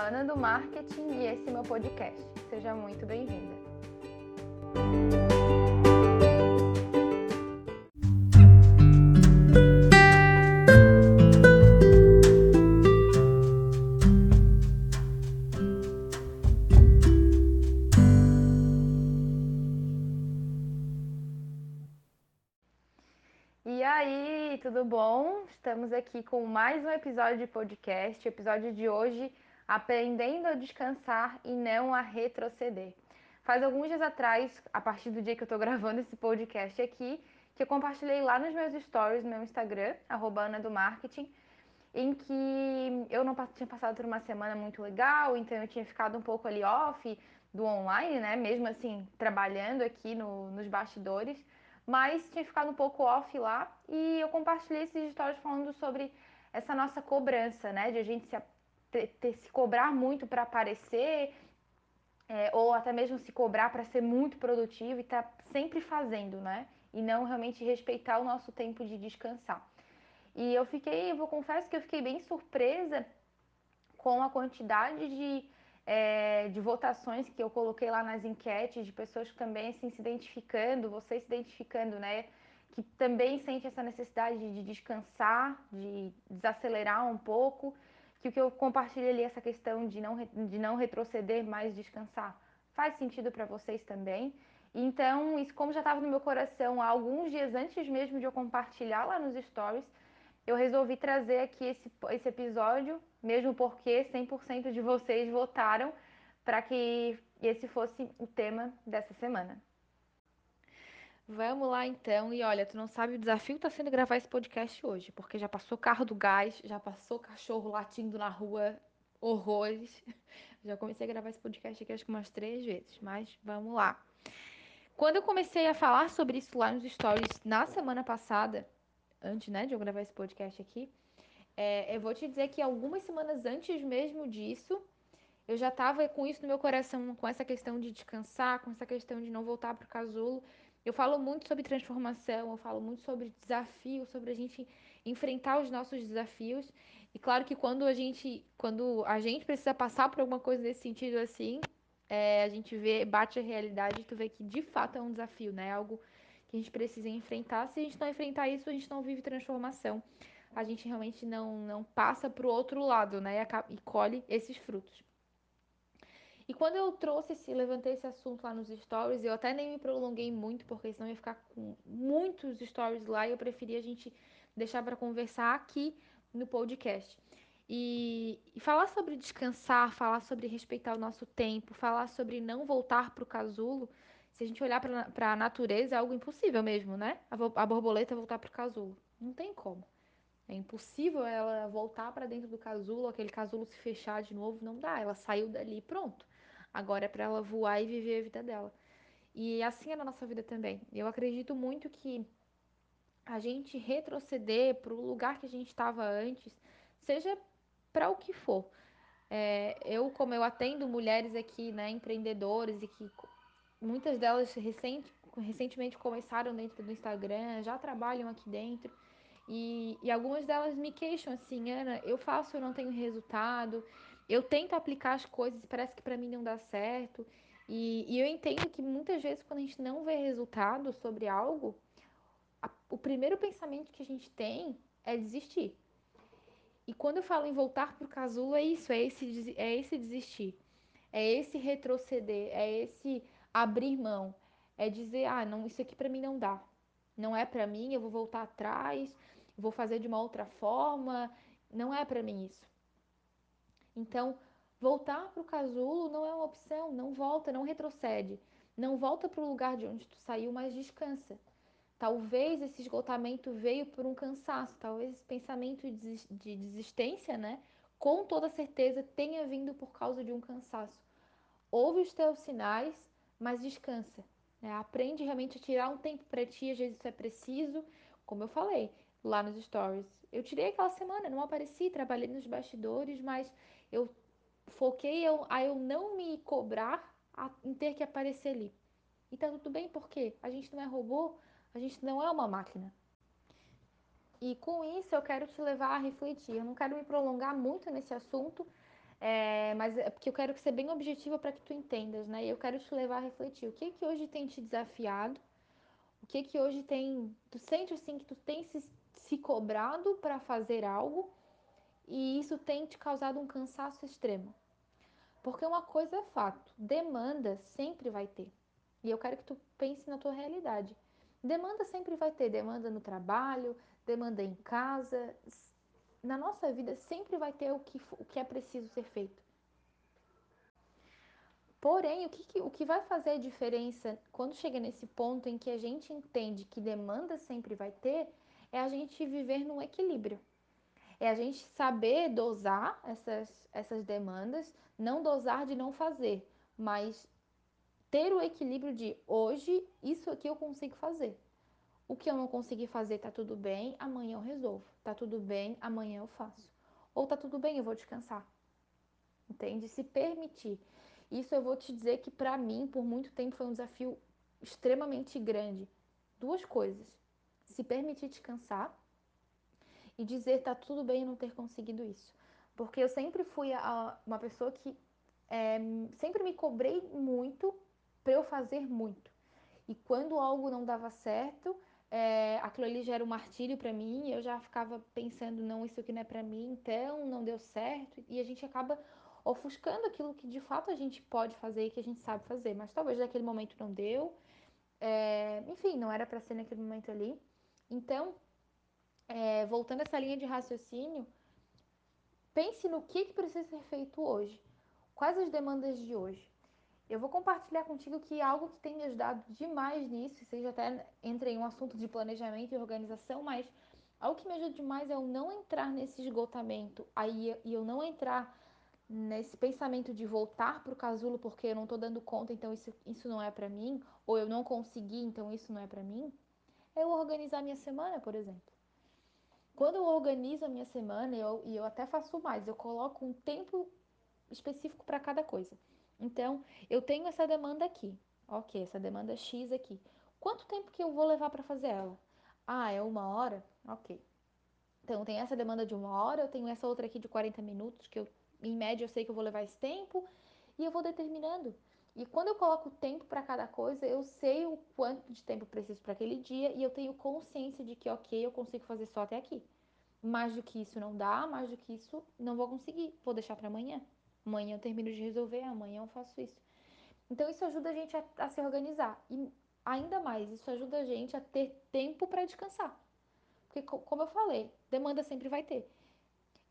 Ana do Marketing e esse é meu podcast. Seja muito bem-vinda. E aí, tudo bom? Estamos aqui com mais um episódio de podcast. O episódio de hoje, aprendendo a descansar e não a retroceder. Faz alguns dias atrás, a partir do dia que eu tô gravando esse podcast aqui, que eu compartilhei lá nos meus stories no meu Instagram, arroba do Marketing, em que eu não tinha passado por uma semana muito legal, então eu tinha ficado um pouco ali off do online, né? Mesmo assim, trabalhando aqui no, nos bastidores mas tinha ficado um pouco off lá e eu compartilhei esses stories falando sobre essa nossa cobrança, né? De a gente se, ter, ter, se cobrar muito para aparecer, é, ou até mesmo se cobrar para ser muito produtivo e estar tá sempre fazendo, né? E não realmente respeitar o nosso tempo de descansar. E eu fiquei, eu vou confesso que eu fiquei bem surpresa com a quantidade de é, de votações que eu coloquei lá nas enquetes, de pessoas que também assim, se identificando, vocês se identificando, né? Que também sente essa necessidade de descansar, de desacelerar um pouco, que o que eu compartilhei ali, essa questão de não, de não retroceder, mas descansar, faz sentido para vocês também. Então, isso como já estava no meu coração há alguns dias antes mesmo de eu compartilhar lá nos stories, eu resolvi trazer aqui esse, esse episódio, mesmo porque 100% de vocês votaram para que esse fosse o tema dessa semana. Vamos lá então, e olha, tu não sabe o desafio que tá sendo gravar esse podcast hoje, porque já passou carro do gás, já passou cachorro latindo na rua, horrores. Já comecei a gravar esse podcast aqui acho que umas três vezes, mas vamos lá. Quando eu comecei a falar sobre isso lá nos stories na semana passada, antes né, de eu gravar esse podcast aqui, é, eu vou te dizer que algumas semanas antes mesmo disso, eu já estava com isso no meu coração, com essa questão de descansar, com essa questão de não voltar para o casulo. Eu falo muito sobre transformação, eu falo muito sobre desafio, sobre a gente enfrentar os nossos desafios. E claro que quando a gente, quando a gente precisa passar por alguma coisa nesse sentido assim, é, a gente vê, bate a realidade e tu vê que de fato é um desafio, né? Algo que a gente precisa enfrentar. Se a gente não enfrentar isso, a gente não vive transformação. A gente realmente não, não passa para o outro lado, né? E, e colhe esses frutos. E quando eu trouxe esse, levantei esse assunto lá nos stories, eu até nem me prolonguei muito, porque senão ia ficar com muitos stories lá e eu preferi a gente deixar para conversar aqui no podcast. E, e, falar sobre descansar, falar sobre respeitar o nosso tempo, falar sobre não voltar para o casulo, se a gente olhar para a natureza, é algo impossível mesmo, né? A, a borboleta voltar para o casulo. Não tem como. É impossível ela voltar para dentro do casulo, aquele casulo se fechar de novo, não dá. Ela saiu dali pronto. Agora é para ela voar e viver a vida dela. E assim é na nossa vida também. Eu acredito muito que a gente retroceder para o lugar que a gente estava antes, seja para o que for. É, eu, como eu atendo mulheres aqui, né, empreendedores e que muitas delas recente, recentemente começaram dentro do Instagram, já trabalham aqui dentro. E, e algumas delas me queixam assim, Ana, eu faço, eu não tenho resultado, eu tento aplicar as coisas parece que para mim não dá certo. E, e, eu entendo que muitas vezes quando a gente não vê resultado sobre algo, a, o primeiro pensamento que a gente tem é desistir. E quando eu falo em voltar para o casulo, é isso, é esse, é esse desistir. É esse retroceder, é esse abrir mão, é dizer, ah, não, isso aqui para mim não dá. Não é para mim, eu vou voltar atrás, vou fazer de uma outra forma, não é para mim isso. Então, voltar para o casulo não é uma opção, não volta, não retrocede. Não volta para o lugar de onde tu saiu, mas descansa. Talvez esse esgotamento veio por um cansaço, talvez esse pensamento de desistência, né? Com toda certeza tenha vindo por causa de um cansaço. Ouve os teus sinais, mas descansa. Né? Aprende realmente a tirar um tempo para ti, às vezes isso é preciso, como eu falei lá nos stories. Eu tirei aquela semana, não apareci, trabalhei nos bastidores, mas eu foquei a eu não me cobrar em ter que aparecer ali. E tá tudo bem, porque a gente não é robô, a gente não é uma máquina. E com isso eu quero te levar a refletir. Eu não quero me prolongar muito nesse assunto, É, mas é porque eu quero ser bem objetiva para que tu entendas, né? E eu quero te levar a refletir. O que que hoje tem te desafiado? O que que hoje tem. Tu sente assim que tu tem se, se cobrado para fazer algo e isso tem te causado um cansaço extremo? Porque uma coisa é fato: demanda sempre vai ter. E eu quero que tu pense na tua realidade. Demanda sempre vai ter, demanda no trabalho, demanda em casa. Na nossa vida sempre vai ter o que, o que é preciso ser feito. Porém, o que, o que vai fazer a diferença quando chega nesse ponto em que a gente entende que demanda sempre vai ter, é a gente viver num equilíbrio. É a gente saber dosar essas, essas demandas, não dosar de não fazer, mas ter o equilíbrio de hoje, isso aqui eu consigo fazer. O que eu não consegui fazer tá tudo bem, amanhã eu resolvo. Tá tudo bem, amanhã eu faço. Ou tá tudo bem, eu vou descansar. Entende? Se permitir. Isso eu vou te dizer que para mim, por muito tempo, foi um desafio extremamente grande. Duas coisas: se permitir descansar e dizer tá tudo bem não ter conseguido isso. Porque eu sempre fui a, uma pessoa que é, sempre me cobrei muito para eu fazer muito. E quando algo não dava certo, é, aquilo ali já era um martírio para mim, eu já ficava pensando, não, isso aqui não é para mim, então não deu certo, e a gente acaba ofuscando aquilo que de fato a gente pode fazer e que a gente sabe fazer, mas talvez naquele momento não deu, é, enfim, não era para ser naquele momento ali. Então, é, voltando a essa linha de raciocínio, pense no que, que precisa ser feito hoje, quais as demandas de hoje. Eu vou compartilhar contigo que algo que tem me ajudado demais nisso, seja até entre em um assunto de planejamento e organização, mas algo que me ajuda demais é eu não entrar nesse esgotamento aí e eu não entrar nesse pensamento de voltar para o casulo porque eu não estou dando conta, então isso, isso não é para mim, ou eu não consegui, então isso não é para mim, é eu organizar minha semana, por exemplo. Quando eu organizo a minha semana, eu, e eu até faço mais, eu coloco um tempo específico para cada coisa. Então, eu tenho essa demanda aqui. Ok, essa demanda X aqui. Quanto tempo que eu vou levar para fazer ela? Ah, é uma hora? Ok. Então, tem essa demanda de uma hora, eu tenho essa outra aqui de 40 minutos, que eu, em média, eu sei que eu vou levar esse tempo, e eu vou determinando. E quando eu coloco tempo para cada coisa, eu sei o quanto de tempo eu preciso para aquele dia e eu tenho consciência de que, ok, eu consigo fazer só até aqui. Mais do que isso não dá, mais do que isso não vou conseguir, vou deixar para amanhã. Amanhã eu termino de resolver, amanhã eu faço isso. Então isso ajuda a gente a, a se organizar. E ainda mais, isso ajuda a gente a ter tempo para descansar. Porque, como eu falei, demanda sempre vai ter.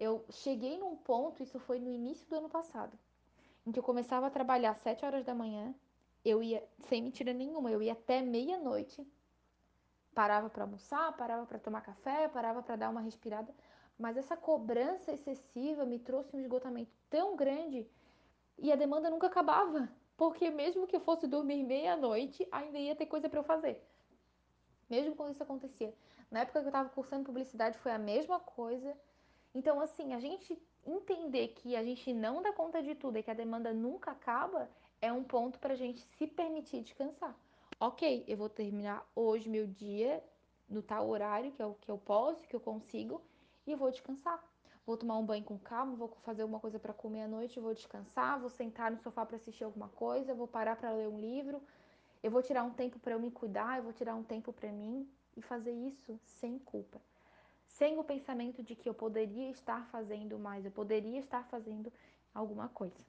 Eu cheguei num ponto, isso foi no início do ano passado, em que eu começava a trabalhar às 7 horas da manhã, eu ia, sem mentira nenhuma, eu ia até meia-noite, parava para almoçar, parava para tomar café, parava para dar uma respirada, mas essa cobrança excessiva me trouxe um esgotamento tão grande e a demanda nunca acabava. Porque mesmo que eu fosse dormir meia-noite, ainda ia ter coisa para eu fazer. Mesmo quando isso acontecia. Na época que eu estava cursando publicidade foi a mesma coisa. Então, assim, a gente entender que a gente não dá conta de tudo e que a demanda nunca acaba é um ponto para a gente se permitir descansar. Ok, eu vou terminar hoje meu dia no tal horário que eu, que eu posso, que eu consigo, e vou descansar. Vou tomar um banho com calma, vou fazer alguma coisa para comer à noite, vou descansar, vou sentar no sofá para assistir alguma coisa, vou parar para ler um livro. Eu vou tirar um tempo para eu me cuidar, eu vou tirar um tempo para mim e fazer isso sem culpa. Sem o pensamento de que eu poderia estar fazendo mais, eu poderia estar fazendo alguma coisa.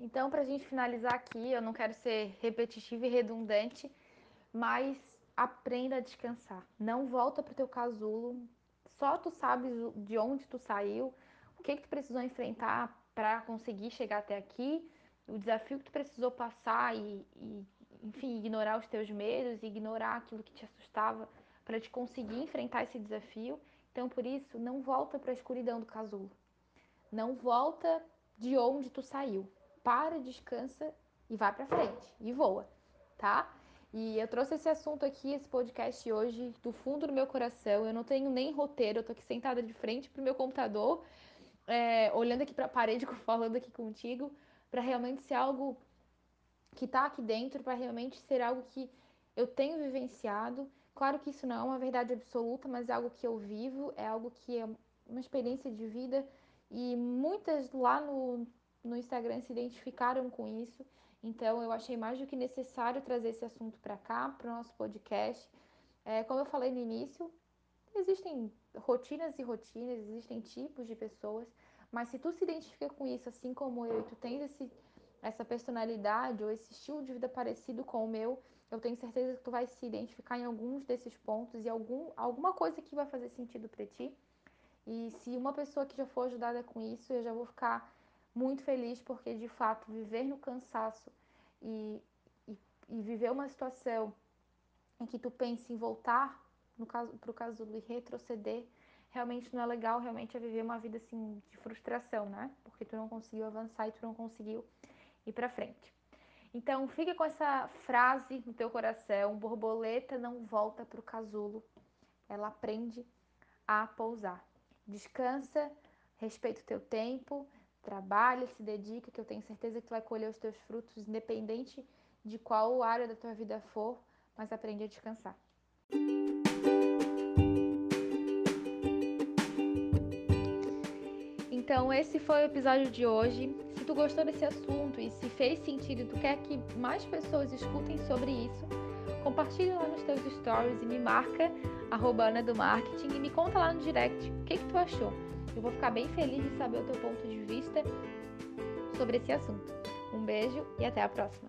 Então, para a gente finalizar aqui, eu não quero ser repetitiva e redundante, mas aprenda a descansar. Não volta para o teu casulo, só tu sabes de onde tu saiu, o que que tu precisou enfrentar para conseguir chegar até aqui, o desafio que tu precisou passar e, e, enfim, ignorar os teus medos, ignorar aquilo que te assustava para te conseguir enfrentar esse desafio. Então, por isso, não volta para a escuridão do casulo. Não volta de onde tu saiu. Para, descansa e vai para frente e voa, tá? E eu trouxe esse assunto aqui, esse podcast hoje, do fundo do meu coração. Eu não tenho nem roteiro, eu tô aqui sentada de frente pro meu computador, é, olhando aqui para a parede, falando aqui contigo, para realmente ser algo que tá aqui dentro, para realmente ser algo que eu tenho vivenciado. Claro que isso não é uma verdade absoluta, mas é algo que eu vivo, é algo que é uma experiência de vida e muitas lá no, no Instagram se identificaram com isso. Então, eu achei mais do que necessário trazer esse assunto para cá, para o nosso podcast. É, como eu falei no início, existem rotinas e rotinas, existem tipos de pessoas, mas se tu se identifica com isso, assim como eu, e tu tens esse, essa personalidade ou esse estilo de vida parecido com o meu, eu tenho certeza que tu vai se identificar em alguns desses pontos e algum, alguma coisa que vai fazer sentido para ti. E se uma pessoa que já for ajudada com isso, eu já vou ficar muito feliz, porque de fato viver no cansaço e, e, e viver uma situação em que tu pense em voltar, no caso, para o caso do retroceder, realmente não é legal, realmente é viver uma vida assim de frustração, né? Porque tu não conseguiu avançar e tu não conseguiu ir para frente. Então, fica com essa frase no teu coração: borboleta não volta para o casulo, ela aprende a pousar. Descansa, respeita o teu tempo, trabalha, se dedica, que eu tenho certeza que tu vai colher os teus frutos, independente de qual área da tua vida for, mas aprende a descansar. Então, esse foi o episódio de hoje. Se tu gostou desse assunto e se fez sentido e tu quer que mais pessoas escutem sobre isso, compartilha lá nos teus stories e me marca, arroba Ana do Marketing, e me conta lá no direct o que, que tu achou. Eu vou ficar bem feliz de saber o teu ponto de vista sobre esse assunto. Um beijo e até a próxima!